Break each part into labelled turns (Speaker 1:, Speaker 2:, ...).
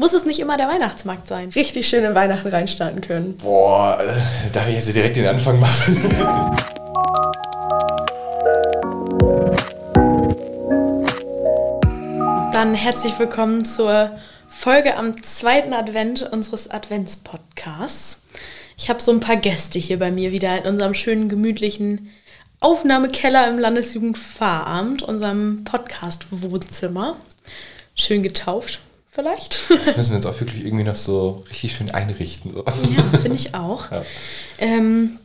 Speaker 1: Muss es nicht immer der Weihnachtsmarkt sein?
Speaker 2: Richtig schön in Weihnachten reinstarten können.
Speaker 3: Boah, äh, darf ich jetzt direkt den Anfang machen?
Speaker 1: Dann herzlich willkommen zur Folge am zweiten Advent unseres Adventspodcasts. Ich habe so ein paar Gäste hier bei mir wieder in unserem schönen, gemütlichen Aufnahmekeller im Landesjugendpfarramt, unserem Podcast-Wohnzimmer. Schön getauft, vielleicht.
Speaker 3: Das müssen wir jetzt auch wirklich irgendwie noch so richtig schön einrichten. So.
Speaker 1: Ja, finde ich auch. Ja. Ähm,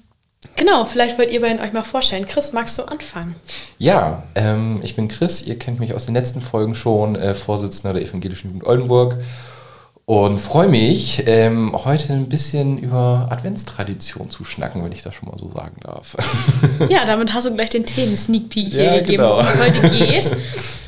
Speaker 1: genau, vielleicht wollt ihr beiden euch mal vorstellen. Chris, magst du anfangen?
Speaker 3: Ja, ähm, ich bin Chris. Ihr kennt mich aus den letzten Folgen schon, äh, Vorsitzender der Evangelischen Jugend Oldenburg und freue mich, ähm, heute ein bisschen über Adventstradition zu schnacken, wenn ich das schon mal so sagen darf.
Speaker 1: Ja, damit hast du gleich den Themen-Sneak Peek hier ja, gegeben, genau. worum es heute geht.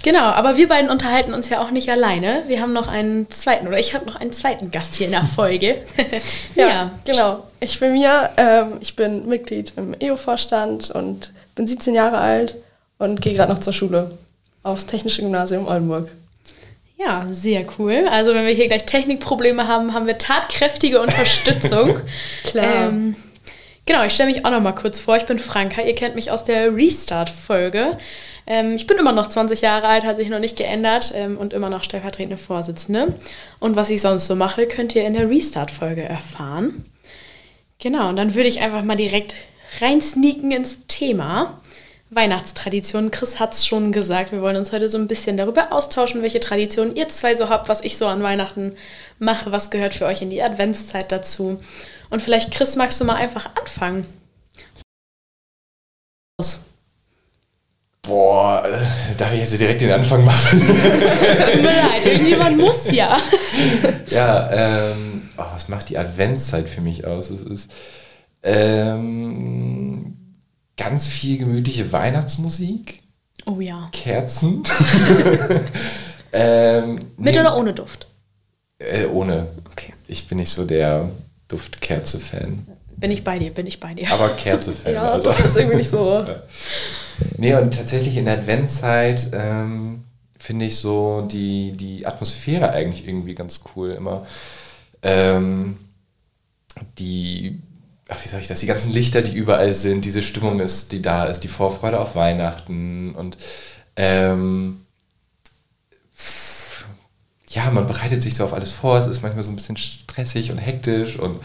Speaker 1: Genau, aber wir beiden unterhalten uns ja auch nicht alleine. Wir haben noch einen zweiten, oder ich habe noch einen zweiten Gast hier in der Folge.
Speaker 2: ja, ja, genau. Ich bin Mia, ähm, ich bin Mitglied im EO-Vorstand und bin 17 Jahre alt und gehe gerade noch zur Schule aufs Technische Gymnasium Oldenburg.
Speaker 1: Ja, sehr cool. Also wenn wir hier gleich Technikprobleme haben, haben wir tatkräftige Unterstützung.
Speaker 2: Klar. Ähm,
Speaker 1: genau, ich stelle mich auch noch mal kurz vor. Ich bin Franka. Ihr kennt mich aus der Restart-Folge. Ähm, ich bin immer noch 20 Jahre alt, hat sich noch nicht geändert ähm, und immer noch stellvertretende Vorsitzende. Und was ich sonst so mache, könnt ihr in der Restart-Folge erfahren. Genau, und dann würde ich einfach mal direkt reinsneaken ins Thema. Weihnachtstraditionen. Chris hat es schon gesagt, wir wollen uns heute so ein bisschen darüber austauschen, welche Traditionen ihr zwei so habt, was ich so an Weihnachten mache, was gehört für euch in die Adventszeit dazu. Und vielleicht, Chris, magst du mal einfach anfangen?
Speaker 3: Boah, äh, darf ich jetzt direkt den Anfang machen?
Speaker 1: Tut mir leid, irgendjemand muss ja.
Speaker 3: Ja, ähm, oh, was macht die Adventszeit für mich aus? Es ist ähm, ganz viel gemütliche Weihnachtsmusik.
Speaker 1: Oh ja.
Speaker 3: Kerzen. ähm,
Speaker 1: Mit nee, oder ohne Duft?
Speaker 3: Äh, ohne.
Speaker 1: Okay.
Speaker 3: Ich bin nicht so der Duftkerze-Fan.
Speaker 1: Bin ich bei dir, bin ich bei dir.
Speaker 3: Aber Kerze-Fan.
Speaker 2: ja, also. Duft ist irgendwie nicht so.
Speaker 3: nee, und tatsächlich in der Adventszeit ähm, finde ich so die, die Atmosphäre eigentlich irgendwie ganz cool. Immer ähm, die ach, wie sage ich das, die ganzen Lichter, die überall sind, diese Stimmung ist, die da ist, die Vorfreude auf Weihnachten und ähm, ja, man bereitet sich so auf alles vor, es ist manchmal so ein bisschen stressig und hektisch und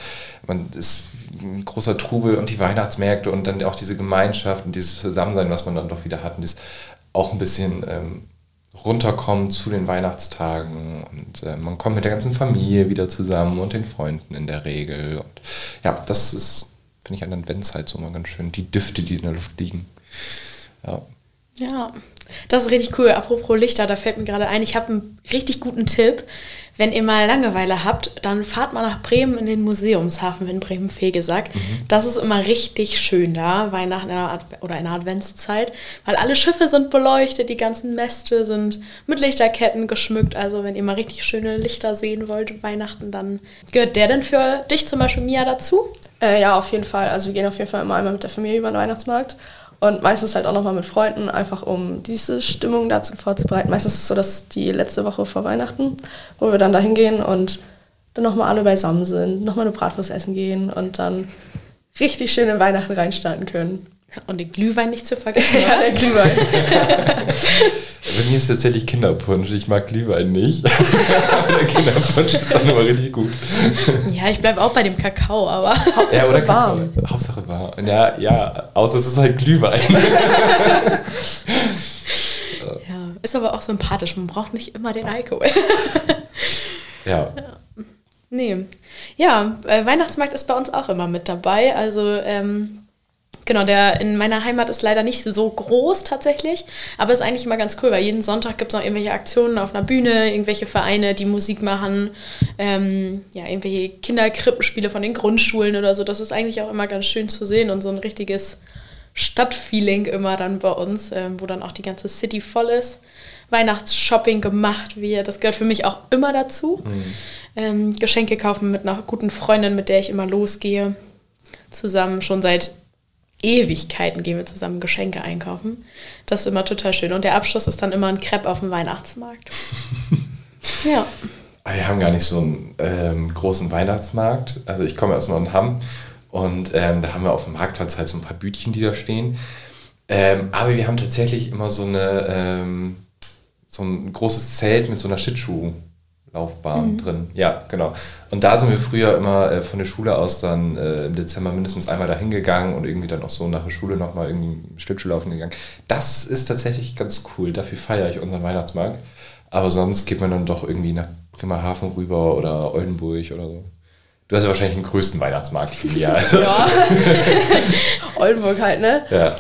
Speaker 3: man ist ein großer Trubel und die Weihnachtsmärkte und dann auch diese Gemeinschaft und dieses Zusammensein, was man dann doch wieder hat und das auch ein bisschen ähm, runterkommen zu den Weihnachtstagen und äh, man kommt mit der ganzen Familie wieder zusammen und den Freunden in der Regel. Und ja, das ist, finde ich, an der Adventszeit so mal ganz schön. Die Düfte, die in der Luft liegen. Ja.
Speaker 1: Ja, das ist richtig cool. Apropos Lichter, da fällt mir gerade ein, ich habe einen richtig guten Tipp wenn ihr mal Langeweile habt, dann fahrt mal nach Bremen in den Museumshafen in Bremen-Fegesack. Mhm. Das ist immer richtig schön da, Weihnachten oder in der Adventszeit, weil alle Schiffe sind beleuchtet, die ganzen Mäste sind mit Lichterketten geschmückt. Also wenn ihr mal richtig schöne Lichter sehen wollt, Weihnachten, dann gehört der denn für dich zum Beispiel Mia dazu?
Speaker 2: Äh, ja, auf jeden Fall. Also wir gehen auf jeden Fall immer einmal mit der Familie über den Weihnachtsmarkt. Und meistens halt auch nochmal mit Freunden, einfach um diese Stimmung dazu vorzubereiten. Meistens ist es so, dass die letzte Woche vor Weihnachten, wo wir dann da hingehen und dann nochmal alle beisammen sind, nochmal eine Bratwurst essen gehen und dann richtig schön in Weihnachten reinstarten können.
Speaker 1: Und den Glühwein nicht zu vergessen.
Speaker 2: ja, der Glühwein.
Speaker 3: Bei mir ist tatsächlich Kinderpunsch. Ich mag Glühwein nicht. aber der Kinderpunsch ist dann immer richtig gut.
Speaker 1: Ja, ich bleibe auch bei dem Kakao, aber
Speaker 2: Hauptsache ja, oder warm.
Speaker 3: Kakao. Hauptsache warm. Ja, ja, außer es ist halt Glühwein.
Speaker 1: ja, ist aber auch sympathisch. Man braucht nicht immer den Alkohol.
Speaker 3: ja.
Speaker 1: Nee. Ja, äh, Weihnachtsmarkt ist bei uns auch immer mit dabei. Also ähm, Genau, der in meiner Heimat ist leider nicht so groß tatsächlich, aber ist eigentlich immer ganz cool, weil jeden Sonntag gibt es noch irgendwelche Aktionen auf einer Bühne, irgendwelche Vereine, die Musik machen, ähm, ja, irgendwelche Kinderkrippenspiele von den Grundschulen oder so. Das ist eigentlich auch immer ganz schön zu sehen und so ein richtiges Stadtfeeling immer dann bei uns, ähm, wo dann auch die ganze City voll ist. Weihnachtsshopping gemacht wird, das gehört für mich auch immer dazu. Mhm. Ähm, Geschenke kaufen mit einer guten Freundin, mit der ich immer losgehe. Zusammen schon seit Ewigkeiten gehen wir zusammen Geschenke einkaufen. Das ist immer total schön. Und der Abschluss ist dann immer ein Crepe auf dem Weihnachtsmarkt. ja.
Speaker 3: Wir haben gar nicht so einen ähm, großen Weihnachtsmarkt. Also ich komme aus Nordham und ähm, da haben wir auf dem Marktplatz halt so ein paar Bütchen, die da stehen. Ähm, aber wir haben tatsächlich immer so eine ähm, so ein großes Zelt mit so einer Schlittschuh. Laufbahn mhm. drin. Ja, genau. Und da sind wir früher immer äh, von der Schule aus dann äh, im Dezember mindestens einmal dahin gegangen und irgendwie dann auch so nach der Schule nochmal irgendwie Schlittschuhlaufen gegangen. Das ist tatsächlich ganz cool. Dafür feiere ich unseren Weihnachtsmarkt. Aber sonst geht man dann doch irgendwie nach Bremerhaven rüber oder Oldenburg oder so. Du hast ja wahrscheinlich den größten Weihnachtsmarkt hier. Also.
Speaker 2: ja. Oldenburg halt, ne?
Speaker 3: Ja.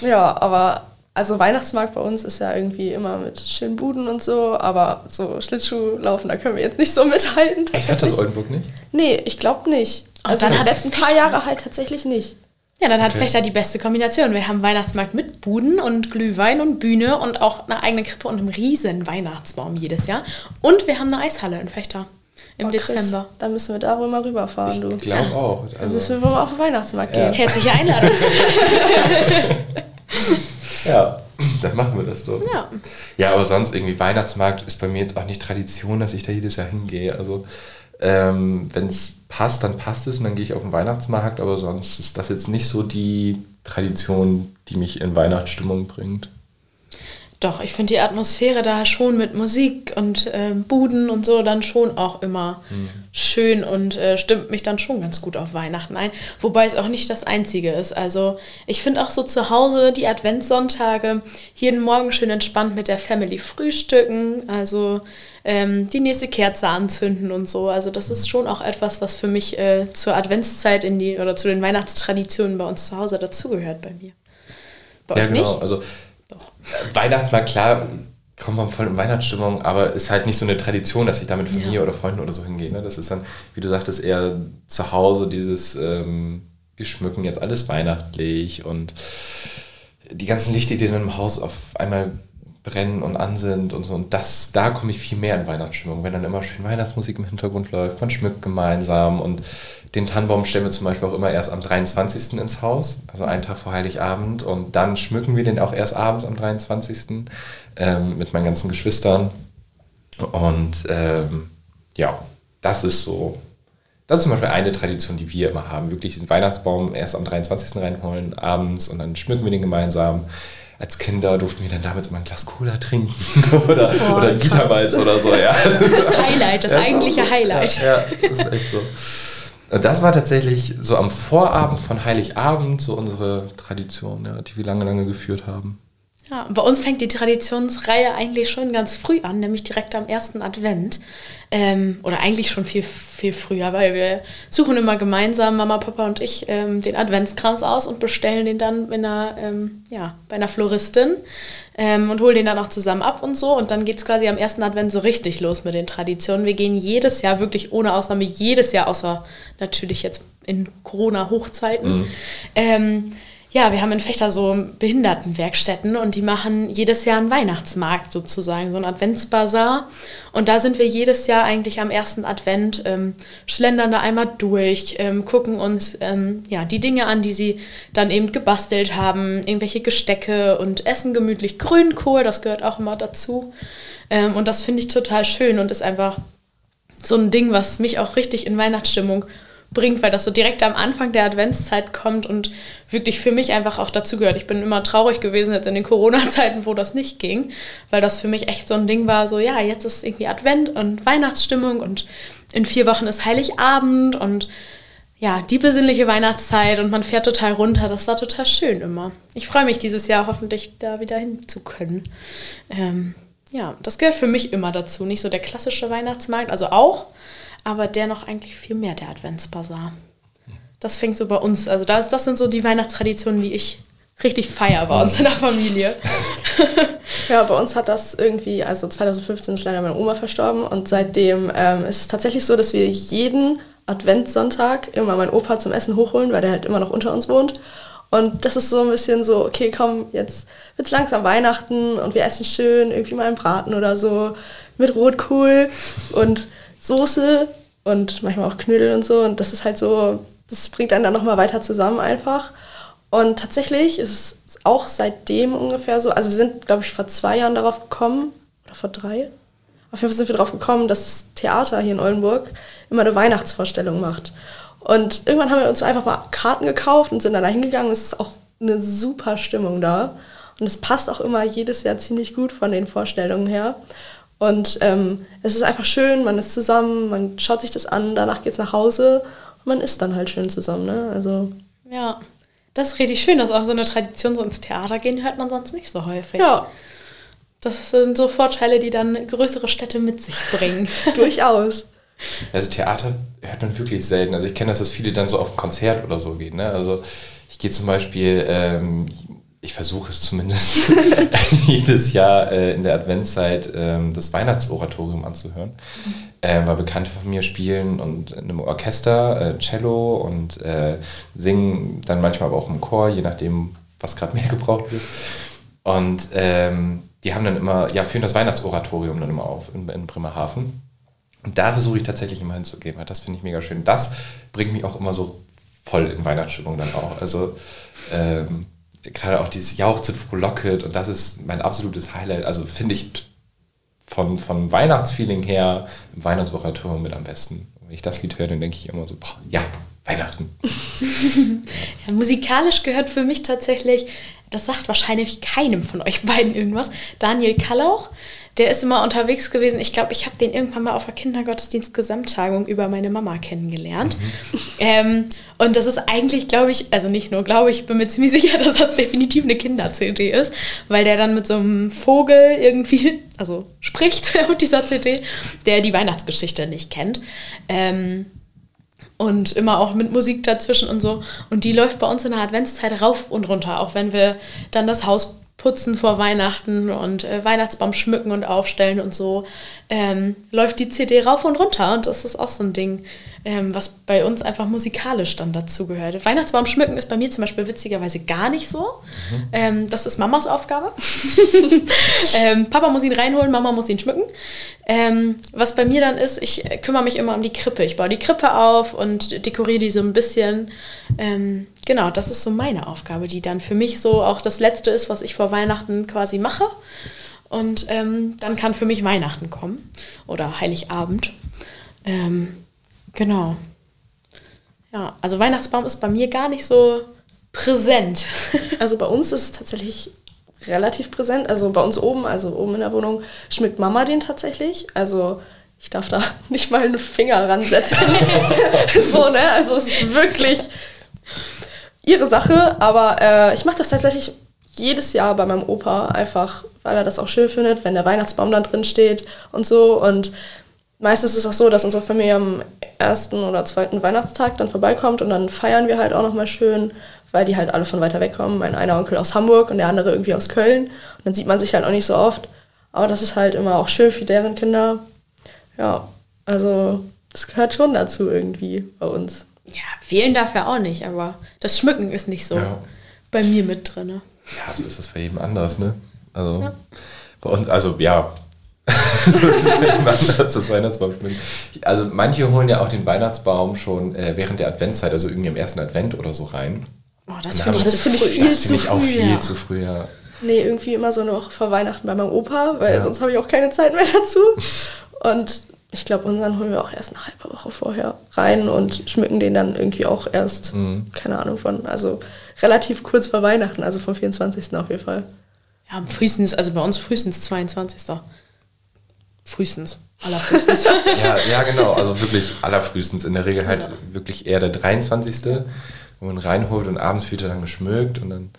Speaker 2: Ja, aber also Weihnachtsmarkt bei uns ist ja irgendwie immer mit schönen Buden und so, aber so Schlittschuhlaufen, da können wir jetzt nicht so mithalten.
Speaker 3: Echt, hat das Oldenburg nicht?
Speaker 2: Nee, ich glaube nicht. Also in den letzten paar Jahre halt tatsächlich nicht.
Speaker 1: Ja, dann hat okay. Fechter die beste Kombination. Wir haben Weihnachtsmarkt mit Buden und Glühwein und Bühne und auch eine eigene Krippe und einem riesen Weihnachtsbaum jedes Jahr. Und wir haben eine Eishalle in Fechter im oh, Dezember.
Speaker 2: Dann müssen wir da wohl mal rüberfahren, du.
Speaker 3: Ich glaube auch.
Speaker 2: Also dann müssen wir wohl mal auf den Weihnachtsmarkt ja. gehen.
Speaker 1: Herzliche Einladung.
Speaker 3: Ja, dann machen wir das doch.
Speaker 1: Ja.
Speaker 3: Ja, aber sonst irgendwie Weihnachtsmarkt ist bei mir jetzt auch nicht Tradition, dass ich da jedes Jahr hingehe. Also ähm, wenn es passt, dann passt es und dann gehe ich auf den Weihnachtsmarkt, aber sonst ist das jetzt nicht so die Tradition, die mich in Weihnachtsstimmung bringt.
Speaker 1: Doch, ich finde die Atmosphäre da schon mit Musik und äh, Buden und so dann schon auch immer mhm. schön und äh, stimmt mich dann schon ganz gut auf Weihnachten ein. Wobei es auch nicht das Einzige ist. Also ich finde auch so zu Hause die Adventssonntage jeden Morgen schön entspannt mit der Family frühstücken. Also ähm, die nächste Kerze anzünden und so. Also das ist schon auch etwas, was für mich äh, zur Adventszeit in die oder zu den Weihnachtstraditionen bei uns zu Hause dazugehört bei mir.
Speaker 3: Bei ja, genau. Nicht? Also Weihnachtsmarkt, klar, kommt man voll in Weihnachtsstimmung, aber ist halt nicht so eine Tradition, dass ich da mit Familie ja. oder Freunden oder so hingehe. Ne? Das ist dann, wie du sagtest, eher zu Hause dieses ähm, wir schmücken jetzt alles weihnachtlich und die ganzen Lichter, die dann im Haus auf einmal brennen und an sind und so. Und das, da komme ich viel mehr in Weihnachtsstimmung, wenn dann immer schön Weihnachtsmusik im Hintergrund läuft, man schmückt gemeinsam und den Tannenbaum stellen wir zum Beispiel auch immer erst am 23. ins Haus, also einen Tag vor Heiligabend. Und dann schmücken wir den auch erst abends am 23. Ähm, mit meinen ganzen Geschwistern. Und ähm, ja, das ist so. Das ist zum Beispiel eine Tradition, die wir immer haben. Wirklich den Weihnachtsbaum erst am 23. reinholen, abends und dann schmücken wir den gemeinsam als Kinder durften wir dann damals mal ein Glas Cola trinken oder, oh, oder Gittermalz oder so. Ja.
Speaker 1: Das Highlight, das ja, eigentliche. Highlight.
Speaker 3: Ja, ja, das ist echt so. Und das war tatsächlich so am Vorabend von Heiligabend so unsere Tradition, ja, die wir lange, lange geführt haben.
Speaker 1: Ja, bei uns fängt die Traditionsreihe eigentlich schon ganz früh an, nämlich direkt am ersten Advent. Ähm, oder eigentlich schon viel, viel früher, weil wir suchen immer gemeinsam, Mama, Papa und ich, ähm, den Adventskranz aus und bestellen den dann in einer, ähm, ja, bei einer Floristin ähm, und holen den dann auch zusammen ab und so. Und dann geht es quasi am ersten Advent so richtig los mit den Traditionen. Wir gehen jedes Jahr, wirklich ohne Ausnahme, jedes Jahr, außer natürlich jetzt in Corona-Hochzeiten. Mhm ähm, ja, wir haben in Fechter so Behindertenwerkstätten und die machen jedes Jahr einen Weihnachtsmarkt sozusagen, so einen Adventsbazar. Und da sind wir jedes Jahr eigentlich am ersten Advent, ähm, schlendern da einmal durch, ähm, gucken uns ähm, ja, die Dinge an, die sie dann eben gebastelt haben, irgendwelche Gestecke und essen gemütlich Grünkohl, das gehört auch immer dazu. Ähm, und das finde ich total schön und ist einfach so ein Ding, was mich auch richtig in Weihnachtsstimmung bringt, weil das so direkt am Anfang der Adventszeit kommt und wirklich für mich einfach auch dazu gehört. Ich bin immer traurig gewesen jetzt in den Corona-Zeiten, wo das nicht ging, weil das für mich echt so ein Ding war, so ja, jetzt ist irgendwie Advent und Weihnachtsstimmung und in vier Wochen ist Heiligabend und ja, die besinnliche Weihnachtszeit und man fährt total runter. Das war total schön immer. Ich freue mich dieses Jahr hoffentlich da wieder hin zu können. Ähm, ja, das gehört für mich immer dazu. Nicht so der klassische Weihnachtsmarkt, also auch, aber der noch eigentlich viel mehr, der Adventsbasar. Das fängt so bei uns, also das, das sind so die Weihnachtstraditionen, die ich richtig feier bei uns in der Familie.
Speaker 2: ja, bei uns hat das irgendwie, also 2015 ist leider meine Oma verstorben und seitdem ähm, ist es tatsächlich so, dass wir jeden Adventssonntag immer meinen Opa zum Essen hochholen, weil der halt immer noch unter uns wohnt. Und das ist so ein bisschen so, okay, komm, jetzt wird es langsam Weihnachten und wir essen schön irgendwie mal einen Braten oder so mit Rotkohl und Soße und manchmal auch Knödel und so. Und das ist halt so, das bringt einen dann nochmal weiter zusammen einfach. Und tatsächlich ist es auch seitdem ungefähr so, also wir sind, glaube ich, vor zwei Jahren darauf gekommen, oder vor drei. auf jeden Fall sind wir drauf gekommen, dass das Theater hier in Oldenburg immer eine Weihnachtsvorstellung macht. Und irgendwann haben wir uns einfach mal Karten gekauft und sind dann da hingegangen. Es ist auch eine super Stimmung da. Und es passt auch immer jedes Jahr ziemlich gut von den Vorstellungen her. Und ähm, es ist einfach schön, man ist zusammen, man schaut sich das an, danach geht es nach Hause und man ist dann halt schön zusammen. Ne? Also,
Speaker 1: Ja, das ist richtig schön. Das ist auch so eine Tradition, so ins Theater gehen hört man sonst nicht so häufig.
Speaker 2: ja,
Speaker 1: Das sind so Vorteile, die dann größere Städte mit sich bringen.
Speaker 2: durchaus.
Speaker 3: Also Theater hört man wirklich selten. Also ich kenne das, dass viele dann so auf ein Konzert oder so gehen. Ne? Also ich gehe zum Beispiel, ähm, ich versuche es zumindest jedes Jahr äh, in der Adventszeit ähm, das Weihnachtsoratorium anzuhören, äh, weil Bekannte von mir spielen und in einem Orchester, äh, Cello und äh, singen dann manchmal aber auch im Chor, je nachdem, was gerade mehr gebraucht wird. Und ähm, die haben dann immer, ja, führen das Weihnachtsoratorium dann immer auf in, in Bremerhaven. Und da versuche ich tatsächlich immer hinzugehen, weil das finde ich mega schön. Das bringt mich auch immer so voll in Weihnachtsstimmung dann auch. Also ähm, gerade auch dieses Jauchzit frohlocket und das ist mein absolutes Highlight. Also finde ich von, vom Weihnachtsfeeling her im Weihnachtsoratorium mit am besten. Wenn ich das Lied höre, dann denke ich immer so, boah, ja, Weihnachten.
Speaker 1: Ja, musikalisch gehört für mich tatsächlich, das sagt wahrscheinlich keinem von euch beiden irgendwas, Daniel Kallauch. Der ist immer unterwegs gewesen. Ich glaube, ich habe den irgendwann mal auf der Kindergottesdienst-Gesamttagung über meine Mama kennengelernt. Ähm, und das ist eigentlich, glaube ich, also nicht nur glaube ich, bin mir ziemlich sicher, dass das definitiv eine Kinder-CD ist, weil der dann mit so einem Vogel irgendwie, also spricht auf dieser CD, der die Weihnachtsgeschichte nicht kennt. Ähm, und immer auch mit Musik dazwischen und so. Und die läuft bei uns in der Adventszeit rauf und runter, auch wenn wir dann das Haus putzen vor Weihnachten und äh, Weihnachtsbaum schmücken und aufstellen und so, ähm, läuft die CD rauf und runter. Und das ist auch so ein Ding, ähm, was bei uns einfach musikalisch dann dazu gehört. Weihnachtsbaum schmücken ist bei mir zum Beispiel witzigerweise gar nicht so. Ähm, das ist Mamas Aufgabe. ähm, Papa muss ihn reinholen, Mama muss ihn schmücken. Ähm, was bei mir dann ist, ich kümmere mich immer um die Krippe. Ich baue die Krippe auf und dekoriere die so ein bisschen. Ähm, genau, das ist so meine Aufgabe, die dann für mich so auch das Letzte ist, was ich vor Weihnachten quasi mache. Und ähm, dann kann für mich Weihnachten kommen oder Heiligabend. Ähm, genau. Ja, also Weihnachtsbaum ist bei mir gar nicht so präsent.
Speaker 2: Also bei uns ist es tatsächlich relativ präsent. Also bei uns oben, also oben in der Wohnung, schmückt Mama den tatsächlich. Also ich darf da nicht mal einen Finger ransetzen. so, ne? Also es ist wirklich ihre Sache, aber äh, ich mache das tatsächlich jedes Jahr bei meinem Opa, einfach weil er das auch schön findet, wenn der Weihnachtsbaum dann drin steht und so. Und meistens ist es auch so, dass unsere Familie am ersten oder zweiten Weihnachtstag dann vorbeikommt und dann feiern wir halt auch nochmal schön, weil die halt alle von weiter weg kommen. Mein einer Onkel aus Hamburg und der andere irgendwie aus Köln. Und dann sieht man sich halt auch nicht so oft. Aber das ist halt immer auch schön für deren Kinder. Ja, also das gehört schon dazu irgendwie bei uns.
Speaker 1: Ja, wählen darf er auch nicht, aber das Schmücken ist nicht so
Speaker 3: Ja.
Speaker 1: bei mir mit drin.
Speaker 3: Ja, so ist das bei jedem anders, ne? Also bei uns, also ja. Das das Weihnachtsbaum schmücken. Also manche holen ja auch den Weihnachtsbaum schon äh, während der Adventszeit, also irgendwie im ersten Advent oder so rein.
Speaker 1: Oh, das finde ich,
Speaker 3: haben
Speaker 1: das
Speaker 3: wir-
Speaker 1: finde ich
Speaker 2: früh.
Speaker 1: viel
Speaker 3: das
Speaker 1: zu
Speaker 3: finde ich auch
Speaker 1: früh.
Speaker 3: viel
Speaker 1: ja.
Speaker 3: zu früh, ja.
Speaker 2: Nee, irgendwie immer so eine Woche vor Weihnachten bei meinem Opa, weil
Speaker 3: Ja.
Speaker 2: sonst habe ich auch keine Zeit mehr dazu. Und ich glaube, unseren holen wir auch erst eine halbe Woche vorher rein und schmücken den dann irgendwie auch erst,
Speaker 3: Mhm.
Speaker 2: keine Ahnung von, also relativ kurz vor Weihnachten, also vom 24. auf jeden Fall.
Speaker 1: Ja, frühestens, also bei uns frühestens 22. Frühestens. Allerfrühestens.
Speaker 3: ja. Ja, genau, also wirklich allerfrühestens. In der Regel halt wirklich eher der 23., wo man reinholt und abends wird er dann geschmückt und dann,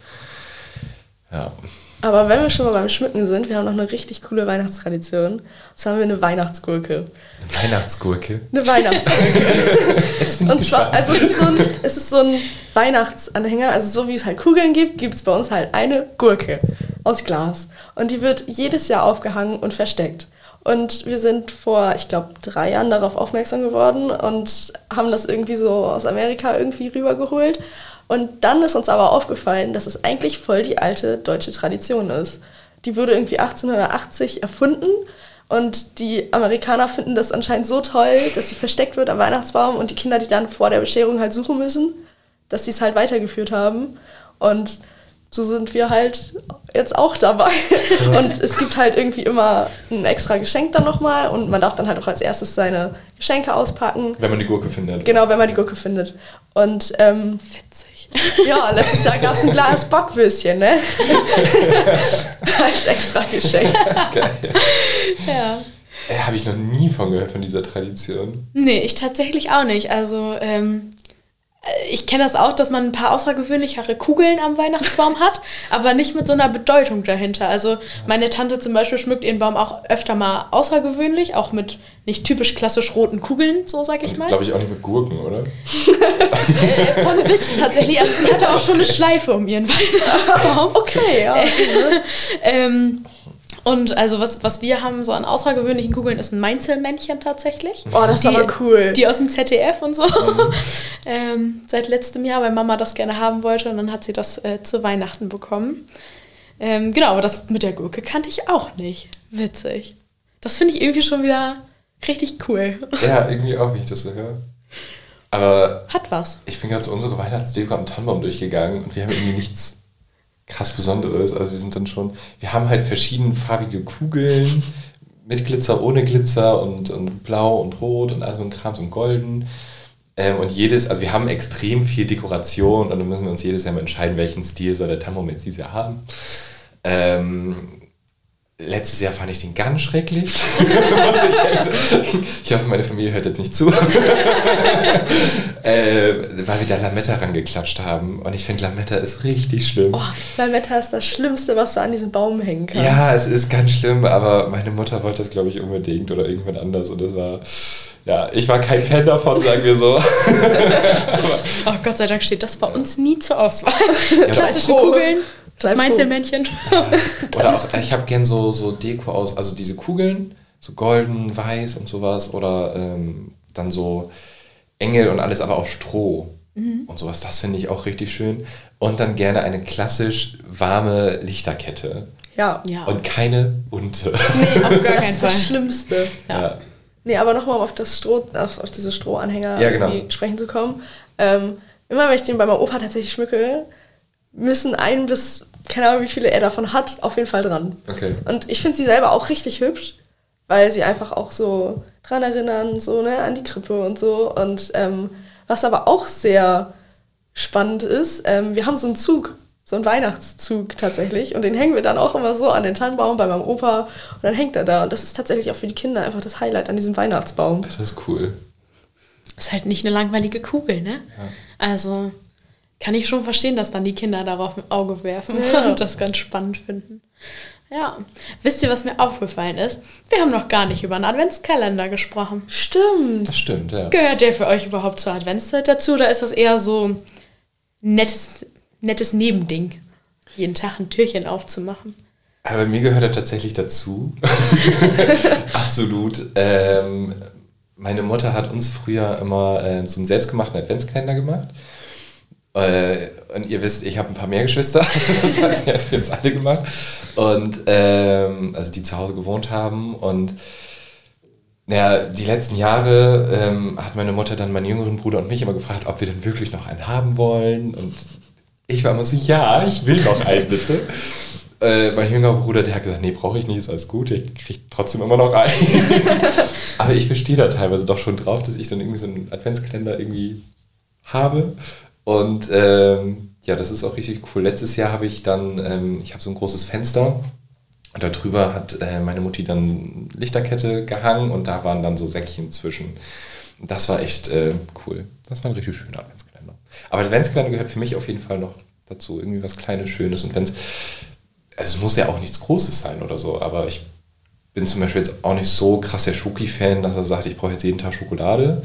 Speaker 3: ja.
Speaker 2: Aber wenn wir schon mal beim Schmücken sind, wir haben noch eine richtig coole Weihnachtstradition. Und zwar haben wir eine Weihnachtsgurke.
Speaker 3: Eine Weihnachtsgurke.
Speaker 2: Eine Weihnachtsgurke.
Speaker 3: Jetzt bin ich
Speaker 2: Und zwar,
Speaker 3: gespannt.
Speaker 2: also es ist, so ein, es ist so ein Weihnachtsanhänger, also so wie es halt Kugeln gibt, gibt es bei uns halt eine Gurke aus Glas. Und die wird jedes Jahr aufgehangen und versteckt. Und wir sind vor, ich glaube, drei Jahren darauf aufmerksam geworden und haben das irgendwie so aus Amerika irgendwie rübergeholt. Und dann ist uns aber aufgefallen, dass es eigentlich voll die alte deutsche Tradition ist. Die wurde irgendwie 1880 erfunden und die Amerikaner finden das anscheinend so toll, dass sie versteckt wird am Weihnachtsbaum und die Kinder, die dann vor der Bescherung halt suchen müssen, dass sie es halt weitergeführt haben. Und so sind wir halt jetzt auch dabei. Und es gibt halt irgendwie immer ein extra Geschenk dann nochmal und man darf dann halt auch als erstes seine Geschenke auspacken.
Speaker 3: Wenn man die Gurke findet.
Speaker 2: Genau, wenn man die Gurke findet. Und ähm,
Speaker 1: Witzig.
Speaker 2: ja, letztes Jahr gab es ein Glas Bockwürstchen, ne? als extra Geschenk.
Speaker 3: Geil.
Speaker 1: Ja.
Speaker 3: Äh, Habe ich noch nie von gehört, von dieser Tradition.
Speaker 1: Nee, ich tatsächlich auch nicht. Also, ähm, ich kenne das auch, dass man ein paar außergewöhnlichere Kugeln am Weihnachtsbaum hat, aber nicht mit so einer Bedeutung dahinter. Also meine Tante zum Beispiel schmückt ihren Baum auch öfter mal außergewöhnlich, auch mit nicht typisch klassisch roten Kugeln, so sag ich mal.
Speaker 3: Glaube ich auch nicht mit Gurken, oder?
Speaker 1: Äh, von bis tatsächlich. Also sie hatte auch schon eine Schleife um ihren Weihnachtsbaum.
Speaker 2: Okay, ja.
Speaker 1: ähm, und also was, was wir haben so an außergewöhnlichen Kugeln ist ein Mainzelmännchen tatsächlich.
Speaker 2: Boah, das ist
Speaker 1: Die-
Speaker 2: aber cool.
Speaker 1: Die aus dem ZDF und so. ähm, seit letztem Jahr, weil Mama das gerne haben wollte und dann hat sie das äh, zu Weihnachten bekommen. Ähm, genau, aber das mit der Gurke kannte ich auch nicht. Witzig. Das finde ich irgendwie schon wieder richtig cool.
Speaker 3: Ja, irgendwie auch, wie ich das so höre. Aber
Speaker 1: Hat was.
Speaker 3: ich bin gerade so unsere Weihnachtsdeko am Tannenbaum durchgegangen und wir haben irgendwie nichts krass Besonderes. Also wir sind dann schon, wir haben halt verschiedenfarbige Kugeln mit Glitzer, ohne Glitzer und, und blau und rot und all so ein Kram, so ein golden. Ähm, und jedes, also wir haben extrem viel Dekoration und dann müssen wir uns jedes Jahr mal entscheiden, welchen Stil soll der jetzt dieses Jahr haben. Ähm, letztes Jahr fand ich den ganz schrecklich. Ich hoffe, meine Familie hört jetzt nicht zu. äh, weil wir da Lametta rangeklatscht haben. Und ich finde, Lametta ist richtig schlimm.
Speaker 2: Oh, Lametta ist das Schlimmste, was du an diesem Baum hängen kannst.
Speaker 3: Ja, es ist ganz schlimm, aber meine Mutter wollte das, glaube ich, unbedingt oder irgendwann anders. Und das war, ja, ich war kein Fan davon, sagen wir so.
Speaker 1: Oh Gott sei Dank steht das bei uns nie zur Auswahl.
Speaker 3: Ja,
Speaker 1: Klassische. Kugeln, das
Speaker 2: Sei froh.
Speaker 1: Mainzelmännchen.
Speaker 3: Oder auch, ich habe gern so, so Deko aus, also diese Kugeln, so golden, weiß und sowas. Oder ähm, dann so Engel und alles, aber auf Stroh und sowas. Das finde ich auch richtig schön. Und dann gerne eine klassisch warme Lichterkette.
Speaker 2: Ja.
Speaker 1: Ja.
Speaker 3: Und keine bunte.
Speaker 1: Nee, auf gar
Speaker 2: Das
Speaker 1: keinen
Speaker 2: ist
Speaker 1: Fall.
Speaker 2: das Schlimmste.
Speaker 3: Ja.
Speaker 2: Nee, aber nochmal um auf das Stroh, auf, auf diese Strohanhänger
Speaker 3: Ja, genau.
Speaker 2: irgendwie sprechen zu kommen. Ähm, immer wenn ich den bei meinem Opa tatsächlich schmücke, müssen ein bis, keine Ahnung, wie viele er davon hat, auf jeden Fall dran.
Speaker 3: Okay.
Speaker 2: Und ich finde sie selber auch richtig hübsch, weil sie einfach auch so dran erinnern, so, ne, an die Krippe und so. Und ähm, was aber auch sehr spannend ist, ähm, wir haben so einen Zug, so einen Weihnachtszug tatsächlich. Und den hängen wir dann auch immer so an den Tannenbaum bei meinem Opa. Und dann hängt er da. Und das ist tatsächlich auch für die Kinder einfach das Highlight an diesem Weihnachtsbaum.
Speaker 3: Das ist cool.
Speaker 1: Ist halt nicht eine langweilige Kugel, ne? Also kann ich schon verstehen, dass dann die Kinder darauf ein Auge werfen
Speaker 2: Ja.
Speaker 1: und das ganz spannend finden. Ja. Wisst ihr, was mir aufgefallen ist? Wir haben noch gar nicht über einen Adventskalender gesprochen.
Speaker 2: Stimmt.
Speaker 3: Das stimmt, ja.
Speaker 1: Gehört der für euch überhaupt zur Adventszeit dazu oder ist das eher so nettes, nettes Nebending? Jeden Tag ein Türchen aufzumachen.
Speaker 3: Aber mir gehört er tatsächlich dazu. Absolut. Ähm, meine Mutter hat uns früher immer äh, so einen selbstgemachten Adventskalender gemacht. Äh, und ihr wisst, ich habe ein paar mehr Geschwister. das sie hat für uns alle gemacht. Und ähm, also die zu Hause gewohnt haben. Und naja, die letzten Jahre ähm, hat meine Mutter dann meinen jüngeren Bruder und mich immer gefragt, ob wir denn wirklich noch einen haben wollen. Und ich war immer so, ja, ich will noch einen, bitte. Äh, mein jüngerer Bruder, der hat gesagt, nee, brauche ich nicht, ist alles gut, ich kriege trotzdem immer noch einen. Aber ich bestehe da teilweise doch schon drauf, dass ich dann irgendwie so einen Adventskalender irgendwie habe. Und ähm, ja, das ist auch richtig cool. Letztes Jahr habe ich dann, ähm, ich habe so ein großes Fenster und da drüber hat äh, meine Mutti dann Lichterkette gehangen und da waren dann so Säckchen zwischen. Das war echt äh, cool. Das war ein richtig schöner Adventskalender. Aber Adventskalender gehört für mich auf jeden Fall noch dazu. Irgendwie was Kleines, Schönes. Und wenn es, also es muss ja auch nichts Großes sein oder so, aber ich bin zum Beispiel jetzt auch nicht so krass der Schoki-Fan, dass er sagt, ich brauche jetzt jeden Tag Schokolade.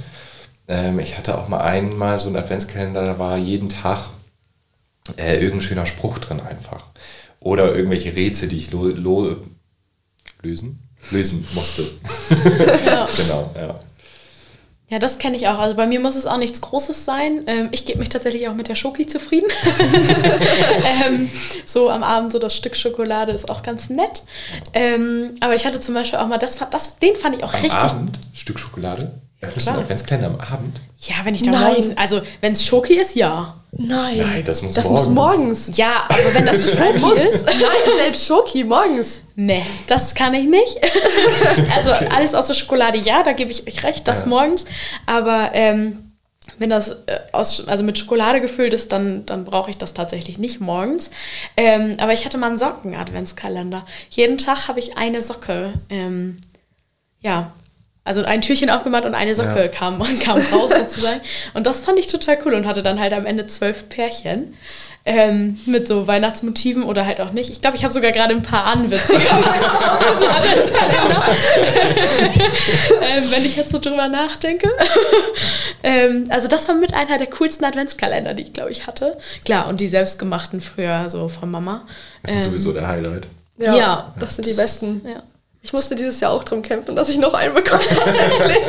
Speaker 3: Ähm, ich hatte auch mal einmal so einen Adventskalender, da war jeden Tag äh, irgendein schöner Spruch drin einfach. Oder irgendwelche Rätsel, die ich lösen? lösen musste.
Speaker 1: Ja.
Speaker 3: genau, ja.
Speaker 1: Ja, das kenne ich auch. Also bei mir muss es auch nichts Großes sein. Ähm, ich gebe mich tatsächlich auch mit der Schoki zufrieden. ähm, so am Abend so das Stück Schokolade ist auch ganz nett. Ähm, aber ich hatte zum Beispiel auch mal, das, das, den fand ich auch
Speaker 3: Am
Speaker 1: richtig.
Speaker 3: Abend Stück Schokolade. Öffnest du einen Adventskalender am Abend?
Speaker 1: Ja, wenn ich da
Speaker 2: Nein.
Speaker 1: morgens, also wenn es Schoki ist, ja.
Speaker 2: Nein.
Speaker 3: Nein, das muss
Speaker 2: das
Speaker 3: morgens.
Speaker 2: muss morgens.
Speaker 1: Ja, aber wenn das Schoki ist,
Speaker 2: Nein, selbst Schoki morgens.
Speaker 1: nee, das kann ich nicht. also alles aus der Schokolade, ja, da gebe ich euch recht, das
Speaker 3: Ja.
Speaker 1: morgens. Aber ähm, wenn das äh, aus, also mit Schokolade gefüllt ist, dann, dann brauche ich das tatsächlich nicht morgens. Ähm, aber ich hatte mal einen Socken-Adventskalender. Jeden Tag habe ich eine Socke. Ähm, ja, also ein Türchen aufgemacht und eine Socke
Speaker 3: Ja.
Speaker 1: kam, kam raus sozusagen. Und das fand ich total cool und hatte dann halt am Ende zwölf Pärchen. Ähm, mit so Weihnachtsmotiven oder halt auch nicht. Ich glaube, ich habe sogar gerade ein paar an, witzigerweise, aus diesem Adventskalender. ähm, wenn ich jetzt so drüber nachdenke. ähm, also das war mit einer der coolsten Adventskalender, die ich, glaube ich, hatte. Klar, und die selbstgemachten früher so von Mama.
Speaker 3: Das ist sowieso der Highlight.
Speaker 2: Ja,
Speaker 1: Ja.
Speaker 2: das sind die besten.
Speaker 1: Ja.
Speaker 2: Ich musste dieses Jahr auch drum kämpfen, dass ich noch einen bekomme tatsächlich.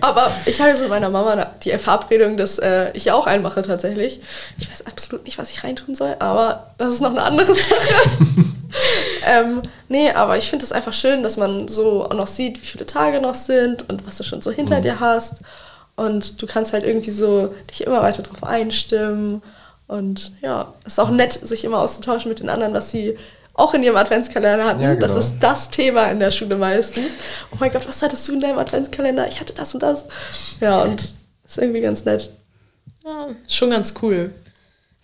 Speaker 2: Aber ich habe so mit meiner Mama die Verabredung, dass äh, ich auch einen mache tatsächlich. Ich weiß absolut nicht, was ich reintun soll, aber das ist noch eine andere Sache. ähm, nee, aber ich finde es einfach schön, dass man so auch noch sieht, wie viele Tage noch sind und was du schon so hinter dir hast. Und du kannst halt irgendwie so dich immer weiter drauf einstimmen. Und ja, es ist auch nett, sich immer auszutauschen mit den anderen, was sie auch in ihrem Adventskalender hatten.
Speaker 3: Ja,
Speaker 2: Das
Speaker 3: genau.
Speaker 2: ist das Thema in der Schule meistens. Oh mein Gott, was hattest du in deinem Adventskalender? Ich hatte das und das. Ja, und ist irgendwie ganz nett.
Speaker 1: Ja, schon ganz cool.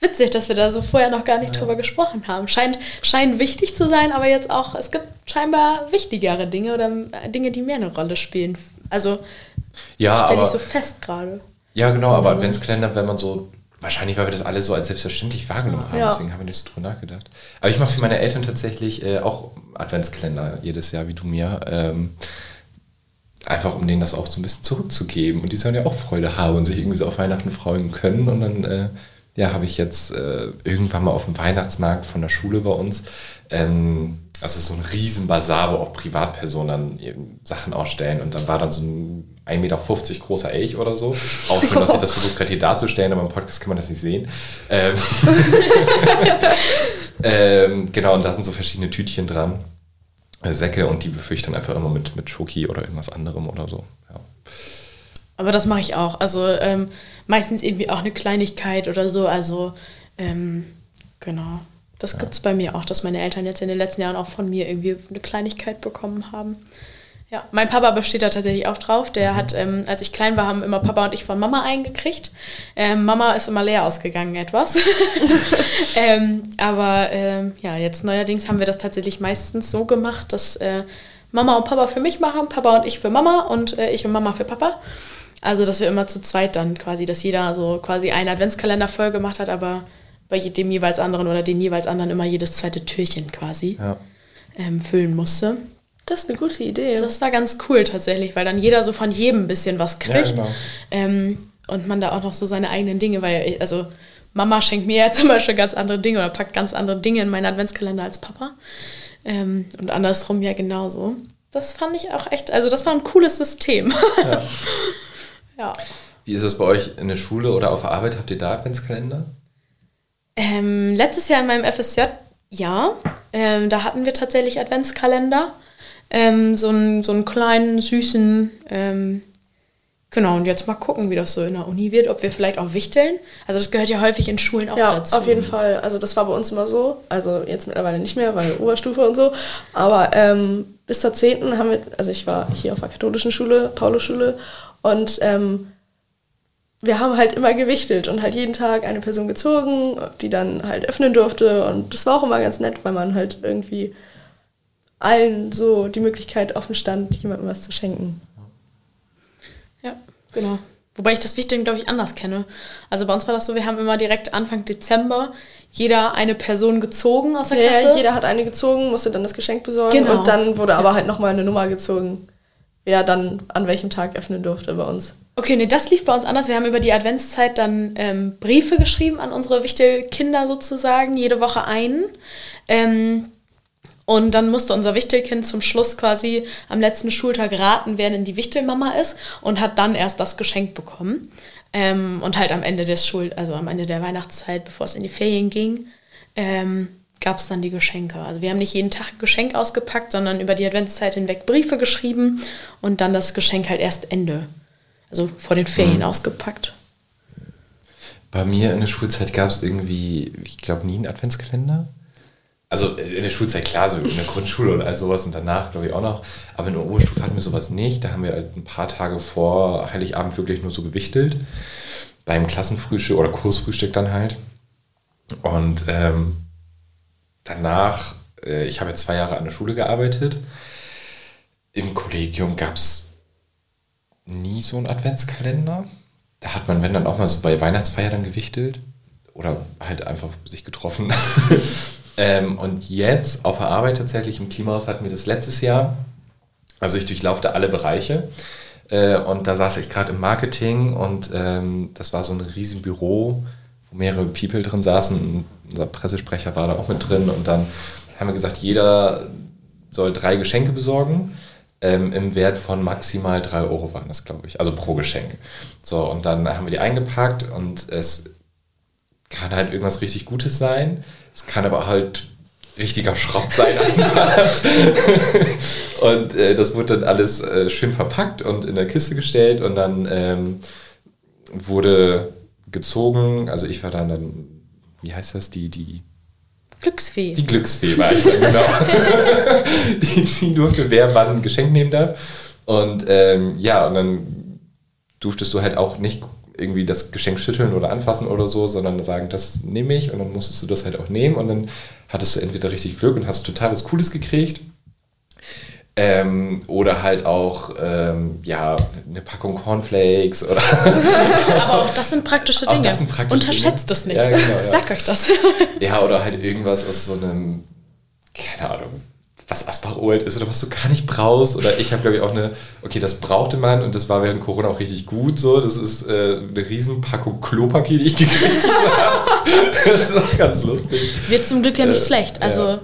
Speaker 1: Witzig, dass wir da so vorher noch gar nicht drüber gesprochen haben. Scheint, scheint wichtig zu sein, aber jetzt auch, es gibt scheinbar wichtigere Dinge oder Dinge, die mehr eine Rolle spielen. Also
Speaker 3: Ja,
Speaker 1: stelle ich so fest gerade.
Speaker 3: ja genau, aber Adventskalender, wenn man so, wahrscheinlich, weil wir das alle so als selbstverständlich wahrgenommen haben,
Speaker 2: Ja.
Speaker 3: deswegen haben wir nicht so drüber nachgedacht. Aber ich mache für meine Eltern tatsächlich äh, auch Adventskalender jedes Jahr, wie du mir. Ähm, einfach um denen das auch so ein bisschen zurückzugeben. Und die sollen ja auch Freude haben und sich irgendwie so auf Weihnachten freuen können. Und dann äh, ja, habe ich jetzt äh, irgendwann mal auf dem Weihnachtsmarkt von der Schule bei uns, ähm, ist so ein riesen Bazar, wo auch Privatpersonen dann eben Sachen ausstellen. Und dann war dann so ein 1,50 Meter großer Elch oder so. Auch schon, dass ich das versuche gerade hier darzustellen, aber im Podcast kann man das nicht sehen. Ähm, ähm, genau, und da sind so verschiedene Tütchen dran. äh, Säcke und die befüllt ich dann einfach immer mit, mit Schoki oder irgendwas anderem oder so. Ja.
Speaker 1: Aber das mache ich auch. Also ähm, meistens irgendwie auch eine Kleinigkeit oder so. Also ähm, genau. Das gibt es bei mir auch, dass meine Eltern jetzt in den letzten Jahren auch von mir irgendwie eine Kleinigkeit bekommen haben. Ja, mein Papa besteht da tatsächlich auch drauf. Der hat, ähm, als ich klein war, haben immer Papa und ich von Mama eingekriegt. Ähm, Mama ist immer leer ausgegangen etwas. ähm, aber ähm, ja, jetzt neuerdings haben wir das tatsächlich meistens so gemacht, dass äh, Mama und Papa für mich machen, Papa und ich für Mama und äh, ich und Mama für Papa. Also, dass wir immer zu zweit dann quasi, dass jeder so quasi einen Adventskalender voll gemacht hat, aber bei dem jeweils anderen oder den jeweils anderen immer jedes zweite Türchen quasi
Speaker 3: Ja.
Speaker 1: ähm, füllen musste.
Speaker 2: Das ist eine gute Idee.
Speaker 1: Das war ganz cool tatsächlich, weil dann jeder so von jedem ein bisschen was kriegt.
Speaker 3: genau.
Speaker 1: ähm, und man da auch noch so seine eigenen Dinge, weil, ich- also Mama schenkt mir ja zum Beispiel ganz andere Dinge oder packt ganz andere Dinge in meinen Adventskalender als Papa. Ähm, und andersrum ja genauso. Das fand ich auch echt, also das war ein cooles System.
Speaker 3: Ja.
Speaker 1: ja.
Speaker 3: Wie ist es bei euch in der Schule oder auf der Arbeit? Habt ihr da Adventskalender?
Speaker 1: Ähm, letztes Jahr in meinem FSJ, ja. Ähm, da hatten wir tatsächlich Adventskalender. Ähm, so, einen, so einen kleinen, süßen. Ähm, genau, und jetzt mal gucken, wie das so in der Uni wird. Ob wir vielleicht auch wichteln. Also, das gehört ja häufig in Schulen auch
Speaker 2: Ja,
Speaker 1: dazu.
Speaker 2: auf jeden Fall. Also das war bei uns immer so. Also jetzt mittlerweile nicht mehr, weil Oberstufe und so. Aber ähm, bis zur 10. haben wir, also ich war hier auf der katholischen Schule, Paulusschule, und ähm, wir haben halt immer gewichtelt und halt jeden Tag eine Person gezogen, die dann halt öffnen durfte. Und das war auch immer ganz nett, weil man halt irgendwie allen so die Möglichkeit offen stand, jemandem was zu schenken.
Speaker 1: Ja, genau. Wobei ich das Wichteln, glaube ich, anders kenne. Also bei uns war das so, wir haben immer direkt Anfang Dezember jeder eine Person gezogen aus der
Speaker 2: Ja,
Speaker 1: Klasse.
Speaker 2: ja, jeder hat eine gezogen, musste dann das Geschenk besorgen
Speaker 1: Genau.
Speaker 2: und dann wurde aber halt nochmal eine Nummer gezogen, wer dann an welchem Tag öffnen durfte bei uns.
Speaker 1: Okay, nee, das lief bei uns anders. Wir haben über die Adventszeit dann ähm, Briefe geschrieben an unsere Wichtelkinder sozusagen, jede Woche einen. Ähm, und dann musste unser Wichtelkind zum Schluss quasi am letzten Schultag raten, wer denn die Wichtelmama ist und hat dann erst das Geschenk bekommen. Ähm, und halt am Ende des Schul, also am Ende der Weihnachtszeit, bevor es in die Ferien ging, ähm, gab es dann die Geschenke. Also wir haben nicht jeden Tag ein Geschenk ausgepackt, sondern über die Adventszeit hinweg Briefe geschrieben und dann das Geschenk halt erst Ende also vor den Ferien mhm. ausgepackt.
Speaker 3: Bei mir in der Schulzeit gab es irgendwie, ich glaube, nie einen Adventskalender. Also in der Schulzeit klar, so in der Grundschule oder all sowas und danach glaube ich auch noch. Aber in der Oberstufe hatten wir sowas nicht. Da haben wir halt ein paar Tage vor Heiligabend wirklich nur so gewichtelt. Beim Klassenfrühstück oder Kursfrühstück dann halt. Und ähm, danach, äh, ich habe jetzt zwei Jahre an der Schule gearbeitet. Im Kollegium gab es nie so einen Adventskalender. Da hat man, wenn dann auch mal so bei Weihnachtsfeier dann gewichtelt oder halt einfach sich getroffen. ähm, und jetzt auf der Arbeit tatsächlich im Klimahaus hatten wir das letztes Jahr. Also ich durchlaufte alle Bereiche. Äh, und da saß ich gerade im Marketing und ähm, das war so ein Riesenbüro, wo mehrere People drin saßen. Unser Pressesprecher war da auch mit drin. Und dann haben wir gesagt, jeder soll drei Geschenke besorgen ähm, im Wert von maximal 3 Euro waren das, glaube ich. Also pro Geschenk. So, und dann haben wir die eingepackt und es kann halt irgendwas richtig Gutes sein. Es kann aber halt richtiger Schrott sein. und äh, das wurde dann alles äh, schön verpackt und in der Kiste gestellt und dann ähm, wurde gezogen. Also ich war dann, dann, wie heißt das, die, die
Speaker 1: Glücksfee.
Speaker 3: Die Glücksfee war ich dann, genau. die, die durfte, wer wann ein Geschenk nehmen darf. Und ähm, ja, und dann durftest du halt auch nicht irgendwie das Geschenk schütteln oder anfassen oder so, sondern sagen, das nehme ich und dann musstest du das halt auch nehmen und dann hattest du entweder richtig Glück und hast total was Cooles gekriegt ähm, oder halt auch ähm, ja, eine Packung Cornflakes oder.
Speaker 1: Aber auch das sind praktische Dinge. Sind praktische Unterschätzt es nicht. Ja, genau, ja. Sag euch das.
Speaker 3: ja, oder halt irgendwas aus so einem, keine Ahnung, was Asparolt ist oder was du gar nicht brauchst. Oder ich habe, glaube ich, auch eine, okay, das brauchte man und das war während Corona auch richtig gut so. Das ist äh, eine Riesenpackung Klopapier, die ich gekriegt habe. das ist auch ganz lustig.
Speaker 1: Wird zum Glück ja nicht äh, schlecht. Also. Ja,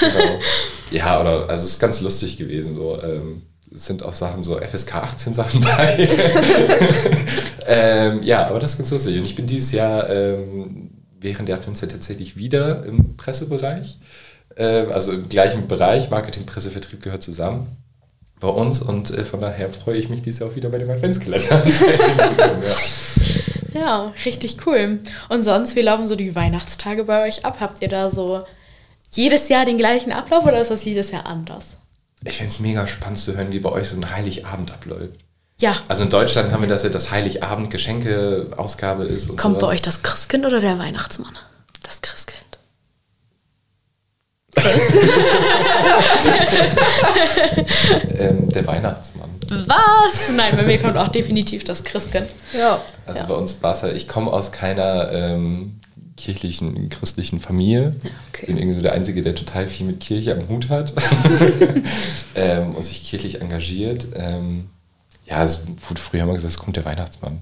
Speaker 3: genau. Ja, oder also es ist ganz lustig gewesen. So, ähm, es sind auch Sachen, so FSK 18 Sachen bei. ähm, ja, aber das ist ganz lustig. Und ich bin dieses Jahr ähm, während der Adventszeit tatsächlich wieder im Pressebereich. Äh, also im gleichen Bereich, Marketing, Presse, Vertrieb gehört zusammen bei uns und äh, von daher freue ich mich dieses Jahr auch wieder bei dem Adventskalender.
Speaker 1: ja. ja, richtig cool. Und sonst, wie laufen so die Weihnachtstage bei euch ab? Habt ihr da so jedes Jahr den gleichen Ablauf oder ist das jedes Jahr anders?
Speaker 3: Ich finde es mega spannend zu hören, wie bei euch so ein Heiligabend abläuft.
Speaker 1: Ja.
Speaker 3: Also in Deutschland haben wir das ja, dass Heiligabend Geschenke-Ausgabe ist.
Speaker 1: Kommt sowas. bei euch das Christkind oder der Weihnachtsmann? Das Christkind.
Speaker 3: Chris? ähm, der Weihnachtsmann.
Speaker 1: Was? Nein, bei mir kommt auch definitiv das Christkind.
Speaker 3: Ja. Also ja. bei uns war es halt, ich komme aus keiner ähm, kirchlichen, christlichen Familie. Ja, okay. Bin irgendwie so der Einzige, der total viel mit Kirche am Hut hat ähm, und sich kirchlich engagiert. Ähm, ja, es wurde früher mal gesagt, es kommt der Weihnachtsmann.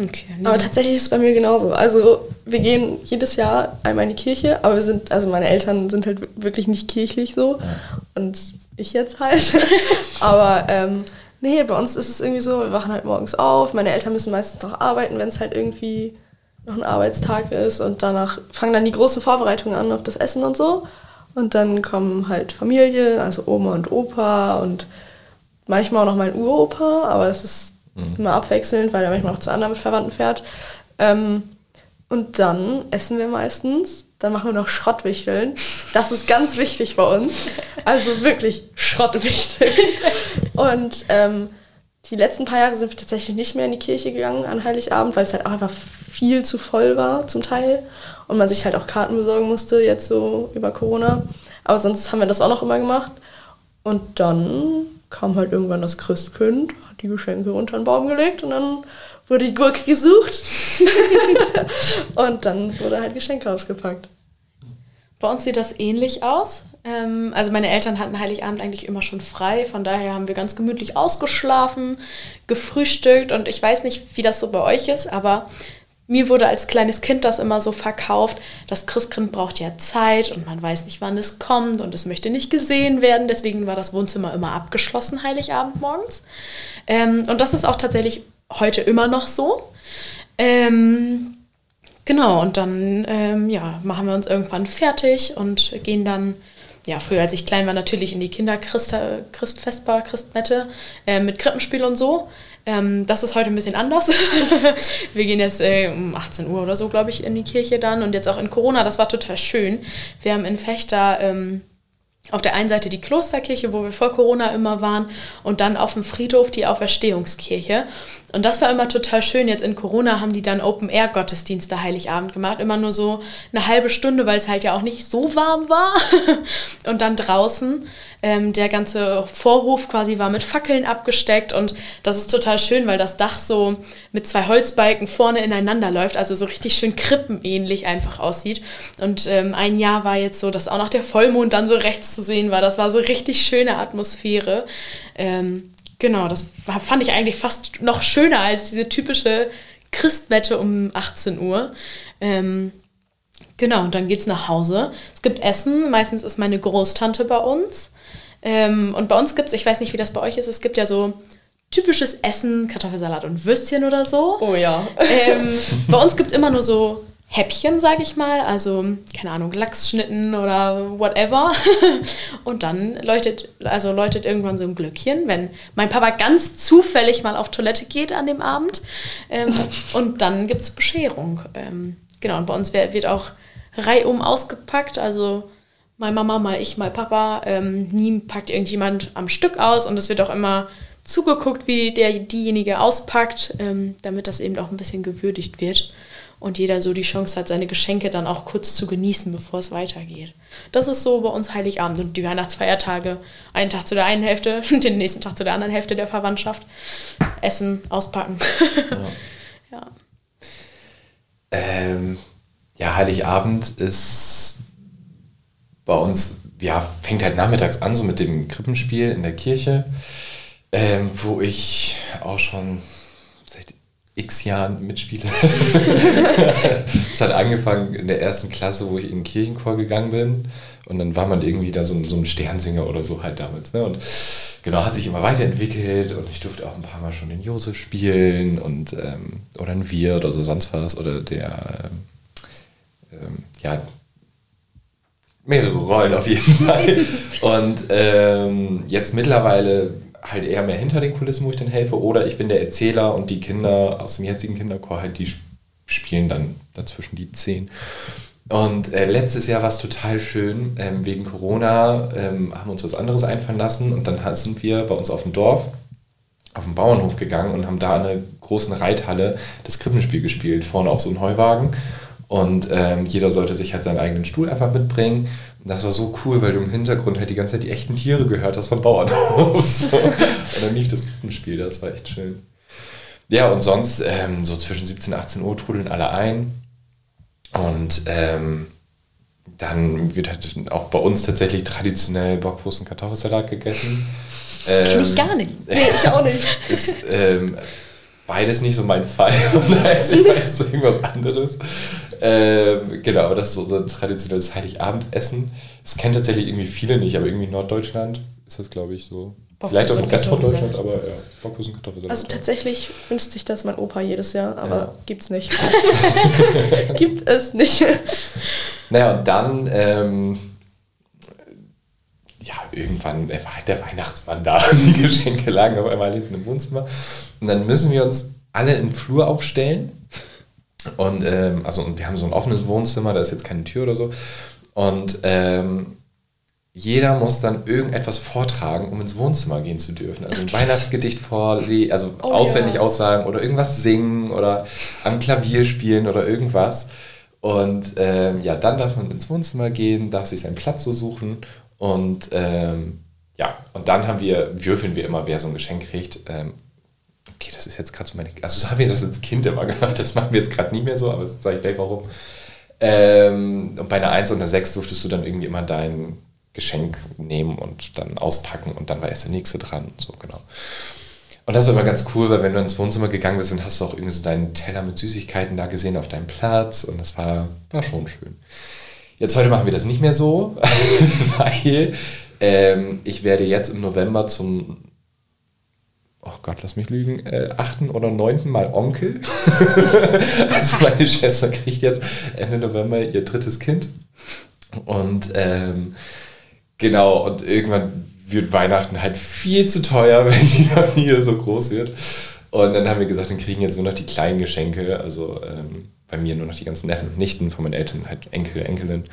Speaker 2: Okay, aber tatsächlich ist es bei mir genauso. Also wir gehen jedes Jahr einmal in die Kirche, aber wir sind, also meine Eltern sind halt wirklich nicht kirchlich so ja. und ich jetzt halt. aber ähm, nee, bei uns ist es irgendwie so, wir wachen halt morgens auf, meine Eltern müssen meistens noch arbeiten, wenn es halt irgendwie noch ein Arbeitstag ist und danach fangen dann die großen Vorbereitungen an auf das Essen und so. Und dann kommen halt Familie, also Oma und Opa und manchmal auch noch mein Uropa, aber es ist mhm. immer abwechselnd, weil er manchmal auch zu anderen Verwandten fährt. Ähm, und dann essen wir meistens, dann machen wir noch Schrottwichteln. Das ist ganz wichtig bei uns. Also wirklich Schrottwichteln. Und ähm, die letzten paar Jahre sind wir tatsächlich nicht mehr in die Kirche gegangen an Heiligabend, weil es halt auch einfach viel zu voll war zum Teil und man sich halt auch Karten besorgen musste, jetzt so über Corona. Aber sonst haben wir das auch noch immer gemacht. Und dann kam halt irgendwann das Christkind, hat die Geschenke unter den Baum gelegt und dann wurde die Gurke gesucht. und dann wurde halt Geschenke ausgepackt.
Speaker 1: Bei uns sieht das ähnlich aus. Ähm, also meine Eltern hatten Heiligabend eigentlich immer schon frei, von daher haben wir ganz gemütlich ausgeschlafen, gefrühstückt und ich weiß nicht, wie das so bei euch ist, aber mir wurde als kleines Kind das immer so verkauft, das Christkind braucht ja Zeit und man weiß nicht, wann es kommt und es möchte nicht gesehen werden. Deswegen war das Wohnzimmer immer abgeschlossen, Heiligabend morgens. Ähm, und das ist auch tatsächlich heute immer noch so. Ähm, genau, und dann ähm, ja, machen wir uns irgendwann fertig und gehen dann ja, früher als ich klein war, natürlich in die Kinderchristfestbar, Christmette äh, mit Krippenspiel und so. Ähm, das ist heute ein bisschen anders. wir gehen jetzt äh, um 18 Uhr oder so, glaube ich, in die Kirche dann. Und jetzt auch in Corona, das war total schön. Wir haben in Fechter ähm, auf der einen Seite die Klosterkirche, wo wir vor Corona immer waren, und dann auf dem Friedhof die Auferstehungskirche. Und das war immer total schön. Jetzt in Corona haben die dann Open-Air-Gottesdienste Heiligabend gemacht. Immer nur so eine halbe Stunde, weil es halt ja auch nicht so warm war. und dann draußen. Ähm, der ganze Vorhof quasi war mit Fackeln abgesteckt. Und das ist total schön, weil das Dach so mit zwei Holzbalken vorne ineinander läuft. Also so richtig schön krippenähnlich einfach aussieht. Und ähm, ein Jahr war jetzt so, dass auch noch der Vollmond dann so rechts zu sehen war. Das war so richtig schöne Atmosphäre. Ähm, Genau, das war, fand ich eigentlich fast noch schöner als diese typische Christwette um 18 Uhr. Ähm, genau, und dann geht's nach Hause. Es gibt Essen, meistens ist meine Großtante bei uns. Ähm, und bei uns gibt es, ich weiß nicht, wie das bei euch ist, es gibt ja so typisches Essen, Kartoffelsalat und Würstchen oder so.
Speaker 2: Oh ja.
Speaker 1: Ähm, bei uns gibt es immer nur so Häppchen, sage ich mal, also keine Ahnung, Lachsschnitten oder whatever. Und dann leuchtet, also läutet irgendwann so ein Glöckchen, wenn mein Papa ganz zufällig mal auf Toilette geht an dem Abend. Ähm, und dann gibt es Bescherung. Ähm, genau, und bei uns wird, wird auch reihum ausgepackt, also mal Mama, mal ich, mal Papa. Ähm, nie packt irgendjemand am Stück aus und es wird auch immer zugeguckt, wie der diejenige auspackt, damit das eben auch ein bisschen gewürdigt wird und jeder so die Chance hat, seine Geschenke dann auch kurz zu genießen, bevor es weitergeht. Das ist so bei uns Heiligabend und die Weihnachtsfeiertage. Einen Tag zu der einen Hälfte, den nächsten Tag zu der anderen Hälfte der Verwandtschaft. Essen, auspacken.
Speaker 3: Ja. ja. Ähm, ja, Heiligabend ist bei uns, ja, fängt halt nachmittags an, so mit dem Krippenspiel in der Kirche, ähm, wo ich auch schon x Jahren mitspiele. Es hat angefangen in der ersten Klasse, wo ich in den Kirchenchor gegangen bin. Und dann war man irgendwie da so, so ein Sternsinger oder so halt damals. Ne? Und genau, hat sich immer weiterentwickelt und ich durfte auch ein paar Mal schon den Josef spielen und ähm, oder ein Wir oder so sonst was. Oder der, ähm, ähm ja, mehrere Rollen auf jeden Fall. und ähm, jetzt mittlerweile halt eher mehr hinter den Kulissen, wo ich dann helfe, oder ich bin der Erzähler und die Kinder aus dem jetzigen Kinderchor halt, die spielen dann dazwischen die zehn. Und äh, letztes Jahr war es total schön. Ähm, wegen Corona ähm, haben wir uns was anderes einfallen lassen und dann sind wir bei uns auf dem Dorf auf den Bauernhof gegangen und haben da in einer großen Reithalle das Krippenspiel gespielt. Vorne auch so ein Heuwagen. Und ähm, jeder sollte sich halt seinen eigenen Stuhl einfach mitbringen. Das war so cool, weil du im Hintergrund halt die ganze Zeit die echten Tiere gehört hast vom Bauernhof. So. und dann lief das Spiel, das war echt schön. Ja, und sonst ähm, so zwischen 17 und 18 Uhr trudeln alle ein. Und ähm, dann wird halt auch bei uns tatsächlich traditionell Bockwurst und Kartoffelsalat gegessen.
Speaker 1: Kenn ich ähm, gar nicht.
Speaker 2: Nee, ich auch nicht.
Speaker 3: Ist ähm, beides nicht so mein Fall. da ist irgendwas anderes. Ähm, genau, aber das ist unser traditionelles Heiligabendessen. Das kennen tatsächlich irgendwie viele nicht, aber irgendwie in Norddeutschland ist das, glaube ich, so.
Speaker 2: Bockwurst Vielleicht auch im Rest von Deutschland, aber ja, Bockwurst und Kartoffelsalat. Also tatsächlich wünscht sich das mein Opa jedes Jahr, aber ja. gibt's nicht. Gibt es nicht.
Speaker 3: Naja, und dann, ähm, ja, irgendwann war halt der Weihnachtsmann da. Die Geschenke lagen auf einmal hinten im Wohnzimmer. Und dann müssen wir uns alle im Flur aufstellen und ähm, also und wir haben so ein offenes Wohnzimmer, da ist jetzt keine Tür oder so. Und ähm, jeder muss dann irgendetwas vortragen, um ins Wohnzimmer gehen zu dürfen. Also ein Ach, Weihnachtsgedicht vorlesen, also oh, auswendig ja. aussagen oder irgendwas singen oder am Klavier spielen oder irgendwas. Und ähm, ja, dann darf man ins Wohnzimmer gehen, darf sich seinen Platz so suchen und ähm, ja, und dann haben wir, würfeln wir immer, wer so ein Geschenk kriegt. Ähm, okay, das ist jetzt gerade so meine, also so haben wir das als Kind immer gemacht, das machen wir jetzt gerade nicht mehr so, aber das sage ich gleich warum. Ähm, und bei einer 1 und einer 6 durftest du dann irgendwie immer dein Geschenk nehmen und dann auspacken und dann war erst der nächste dran und so, genau. Und das war immer ganz cool, weil wenn du ins Wohnzimmer gegangen bist, dann hast du auch irgendwie so deinen Teller mit Süßigkeiten da gesehen auf deinem Platz und das war, war schon schön. Jetzt heute machen wir das nicht mehr so, weil ähm, ich werde jetzt im November zum oh Gott, lass mich lügen, äh, achten oder neunten Mal Onkel. also meine Schwester kriegt jetzt Ende November ihr drittes Kind. Und ähm, genau, und irgendwann wird Weihnachten halt viel zu teuer, wenn die Familie so groß wird. Und dann haben wir gesagt, dann kriegen jetzt nur noch die kleinen Geschenke. Also ähm, bei mir nur noch die ganzen Neffen und Nichten, von meinen Eltern halt Enkel, Enkelin.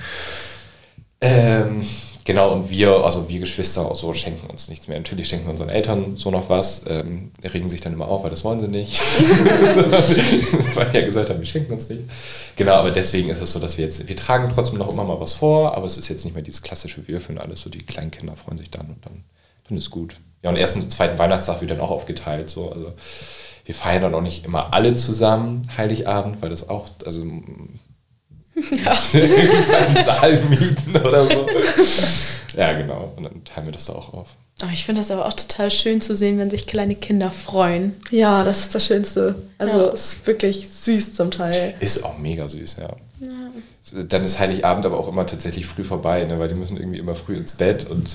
Speaker 3: Ähm, genau, und wir, also wir Geschwister, so schenken uns nichts mehr. Natürlich schenken wir unseren Eltern so noch was. Ähm, regen sich dann immer auf, weil das wollen sie nicht. weil wir ja gesagt haben, wir schenken uns nicht. Genau, aber deswegen ist es so, dass wir jetzt, wir tragen trotzdem noch immer mal was vor, aber es ist jetzt nicht mehr dieses klassische Würfeln, alles so, die kleinen Kinder freuen sich dann und dann, dann ist gut. Ja, und erst am zweiten Weihnachtstag wird dann auch aufgeteilt, so, also wir feiern dann auch nicht immer alle zusammen Heiligabend, weil das auch, also ja. einen Saal mieten oder so. Ja, genau. Und dann teilen wir das da auch auf.
Speaker 1: Oh, ich finde das aber auch total schön zu sehen, wenn sich kleine Kinder freuen.
Speaker 2: Ja, das ist das Schönste. Also ja. ist wirklich süß zum Teil.
Speaker 3: Ist auch mega süß, ja. ja. Dann ist Heiligabend aber auch immer tatsächlich früh vorbei, ne? weil die müssen irgendwie immer früh ins Bett und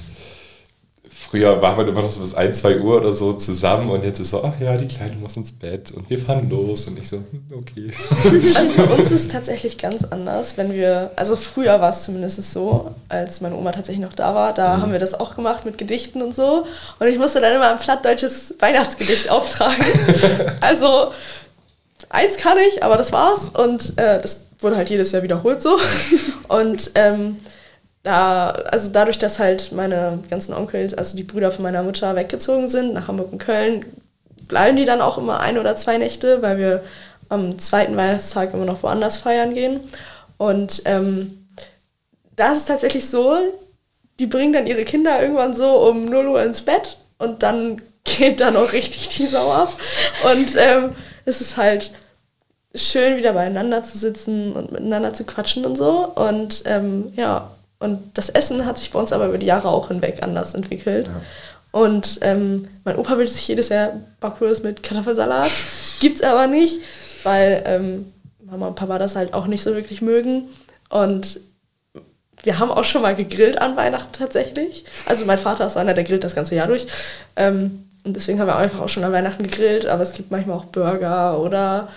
Speaker 3: Früher war man immer noch so bis 1, 2 Uhr oder so zusammen und jetzt ist so, ach ja, die Kleine muss ins Bett und wir fahren los und ich so, hm, okay.
Speaker 2: Also bei uns ist es tatsächlich ganz anders, wenn wir, also früher war es zumindest so, als meine Oma tatsächlich noch da war, da mhm. haben wir das auch gemacht mit Gedichten und so und ich musste dann immer ein plattdeutsches Weihnachtsgedicht auftragen. also eins kann ich, aber das war's und äh, das wurde halt jedes Jahr wiederholt so und ähm, da, also dadurch, dass halt meine ganzen Onkels, also die Brüder von meiner Mutter weggezogen sind nach Hamburg und Köln, bleiben die dann auch immer ein oder zwei Nächte, weil wir am zweiten Weihnachtstag immer noch woanders feiern gehen. Und ähm, da ist es tatsächlich so, die bringen dann ihre Kinder irgendwann so um 0 Uhr ins Bett und dann geht dann auch richtig die Sau ab. Und ähm, es ist halt schön, wieder beieinander zu sitzen und miteinander zu quatschen und so. Und ähm, ja, und das Essen hat sich bei uns aber über die Jahre auch hinweg anders entwickelt. Ja. Und ähm, mein Opa will sich jedes Jahr Backwurst mit Kartoffelsalat. Gibt's aber nicht, weil ähm, Mama und Papa das halt auch nicht so wirklich mögen. Und wir haben auch schon mal gegrillt an Weihnachten tatsächlich. Also mein Vater ist einer, der grillt das ganze Jahr durch. Ähm, und deswegen haben wir einfach auch schon an Weihnachten gegrillt. Aber es gibt manchmal auch Burger oder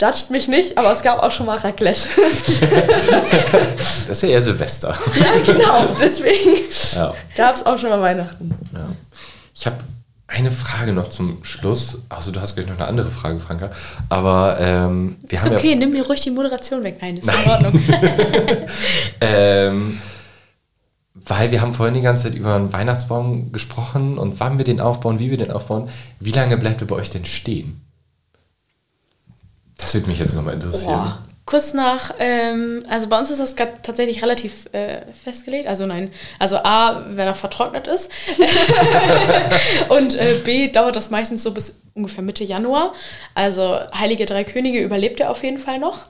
Speaker 2: Judgt mich nicht, aber es gab auch schon mal Raclette.
Speaker 3: das ist ja eher Silvester.
Speaker 2: Ja, genau. Deswegen ja. gab es auch schon mal Weihnachten.
Speaker 3: Ja. Ich habe eine Frage noch zum Schluss. Also du hast gleich noch eine andere Frage, Franka. Aber ähm,
Speaker 1: wir ist haben okay, ja nimm mir ruhig die Moderation weg. Nein, ist Nein. in Ordnung.
Speaker 3: ähm, weil wir haben vorhin die ganze Zeit über einen Weihnachtsbaum gesprochen und wann wir den aufbauen, wie wir den aufbauen. Wie lange bleibt er bei euch denn stehen? Das würde mich jetzt nochmal interessieren. Boah.
Speaker 1: Kurz nach, ähm, also bei uns ist das tatsächlich relativ äh, festgelegt. Also nein, also A, wenn er vertrocknet ist. und äh, B, dauert das meistens so bis ungefähr Mitte Januar. Also Heilige Drei Könige überlebt er auf jeden Fall noch.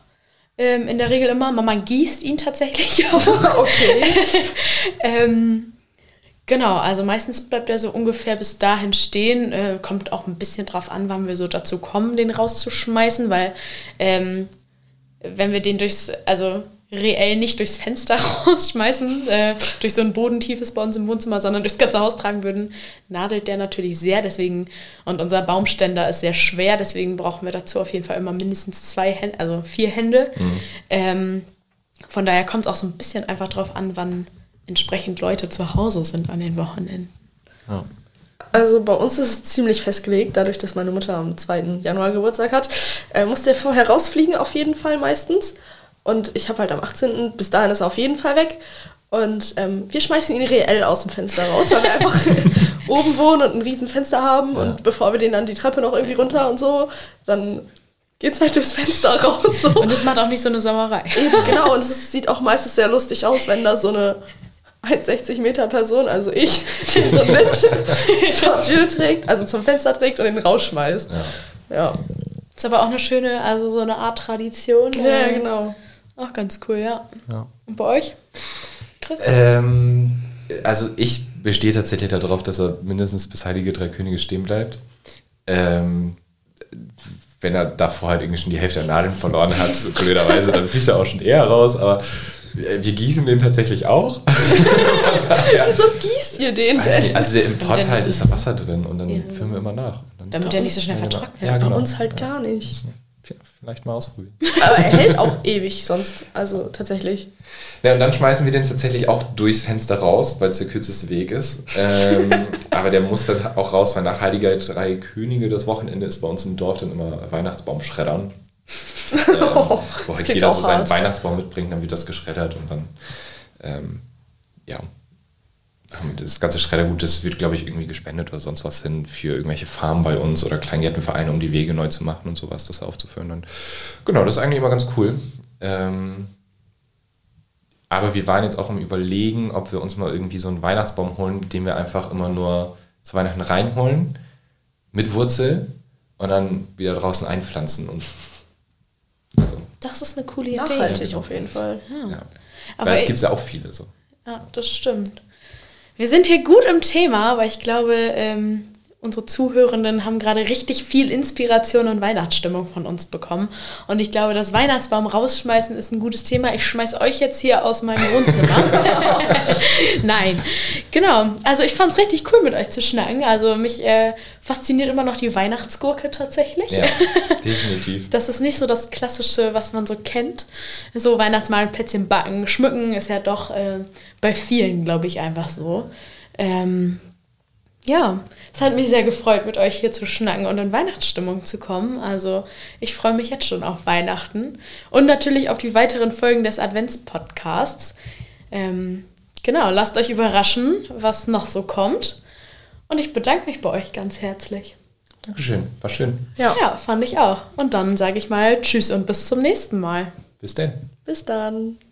Speaker 1: Ähm, in der Regel immer. Mama gießt ihn tatsächlich auch. Okay. ähm, Genau, also meistens bleibt er so ungefähr bis dahin stehen. Äh, kommt auch ein bisschen drauf an, wann wir so dazu kommen, den rauszuschmeißen, weil ähm, wenn wir den durchs, also reell nicht durchs Fenster rausschmeißen, äh, durch so ein bodentiefes bei uns im Wohnzimmer, sondern durchs ganze Haus tragen würden, nadelt der natürlich sehr. Deswegen, und unser Baumständer ist sehr schwer, deswegen brauchen wir dazu auf jeden Fall immer mindestens zwei Hände, also vier Hände. Mhm. Ähm, von daher kommt es auch so ein bisschen einfach drauf an, wann entsprechend Leute zu Hause sind an den Wochenenden. Ja.
Speaker 2: Also bei uns ist es ziemlich festgelegt, dadurch, dass meine Mutter am 2. Januar Geburtstag hat, äh, muss der vorher rausfliegen, auf jeden Fall meistens. Und ich habe halt am 18. bis dahin ist er auf jeden Fall weg. Und ähm, wir schmeißen ihn reell aus dem Fenster raus, weil wir einfach oben wohnen und ein riesen Fenster haben. Ja. Und bevor wir den dann die Treppe noch irgendwie runter und so, dann geht's halt durchs Fenster raus. So.
Speaker 1: Und es macht auch nicht so eine Sauerei.
Speaker 2: Eben, genau, und es sieht auch meistens sehr lustig aus, wenn da so eine 1,60 Meter Person, also ich, die so mit zur Tür trägt, also zum Fenster trägt und den rausschmeißt. Ja. ja.
Speaker 1: Ist aber auch eine schöne, also so eine Art Tradition.
Speaker 2: Ja, ja genau.
Speaker 1: Auch ganz cool, ja. ja. Und bei euch?
Speaker 3: Chris? Ähm, also ich bestehe tatsächlich darauf, dass er mindestens bis Heilige Drei Könige stehen bleibt. Ähm, wenn er davor halt irgendwie schon die Hälfte der Nadeln verloren hat, blöderweise, dann fliegt er auch schon eher raus, aber wir gießen den tatsächlich auch.
Speaker 2: ja. Wieso gießt ihr den
Speaker 3: denn? Nicht, also der im Pott ist da Wasser drin und dann ja. füllen wir immer nach.
Speaker 1: Damit der nicht so schnell vertrocknet.
Speaker 2: Ja, genau. Bei uns halt gar nicht.
Speaker 3: vielleicht mal ausprobieren.
Speaker 2: Aber er hält auch ewig sonst, also tatsächlich.
Speaker 3: Ja, und dann schmeißen wir den tatsächlich auch durchs Fenster raus, weil es der kürzeste Weg ist. Ähm, aber der muss dann auch raus, weil nach Heiliger Drei Könige das Wochenende ist bei uns im Dorf dann immer Weihnachtsbaum schreddern. Ähm, wo halt jeder so seinen hart. Weihnachtsbaum mitbringt, dann wird das geschreddert und dann, ähm, ja, das ganze Schreddergut, das wird, glaube ich, irgendwie gespendet oder sonst was hin für irgendwelche Farmen bei uns oder Kleingärtenvereine, um die Wege neu zu machen und sowas, das aufzuführen. Und genau, das ist eigentlich immer ganz cool. Ähm, aber wir waren jetzt auch im Überlegen, ob wir uns mal irgendwie so einen Weihnachtsbaum holen, den wir einfach immer nur zu Weihnachten reinholen, mit Wurzel und dann wieder draußen einpflanzen. Und
Speaker 1: also. Das ist eine coole Idee.
Speaker 2: Nachhaltig auf jeden Fall.
Speaker 3: Ja. ja. Aber Weil es gibt ja auch viele so.
Speaker 1: Ja, das stimmt. Wir sind hier gut im Thema, aber ich glaube, ähm, unsere Zuhörenden haben gerade richtig viel Inspiration und Weihnachtsstimmung von uns bekommen. Und ich glaube, das Weihnachtsbaum rausschmeißen ist ein gutes Thema. Ich schmeiß euch jetzt hier aus meinem Wohnzimmer. Nein, genau. Also ich fand es richtig cool, mit euch zu schnacken. Also mich äh, fasziniert immer noch die Weihnachtsgurke tatsächlich. Ja,
Speaker 3: definitiv.
Speaker 1: das ist nicht so das Klassische, was man so kennt. So Weihnachtsmahl, Plätzchen backen, schmücken ist ja doch äh, bei vielen, glaube ich, einfach so. Ähm, ja, es hat mich sehr gefreut, mit euch hier zu schnacken und in Weihnachtsstimmung zu kommen. Also ich freue mich jetzt schon auf Weihnachten und natürlich auf die weiteren Folgen des Adventspodcasts. Ähm, genau, lasst euch überraschen, was noch so kommt. Und ich bedanke mich bei euch ganz herzlich.
Speaker 3: Dankeschön, war schön.
Speaker 1: Ja, ja fand ich auch. Und dann sage ich mal Tschüss und bis zum nächsten Mal.
Speaker 3: Bis denn.
Speaker 2: Bis dann.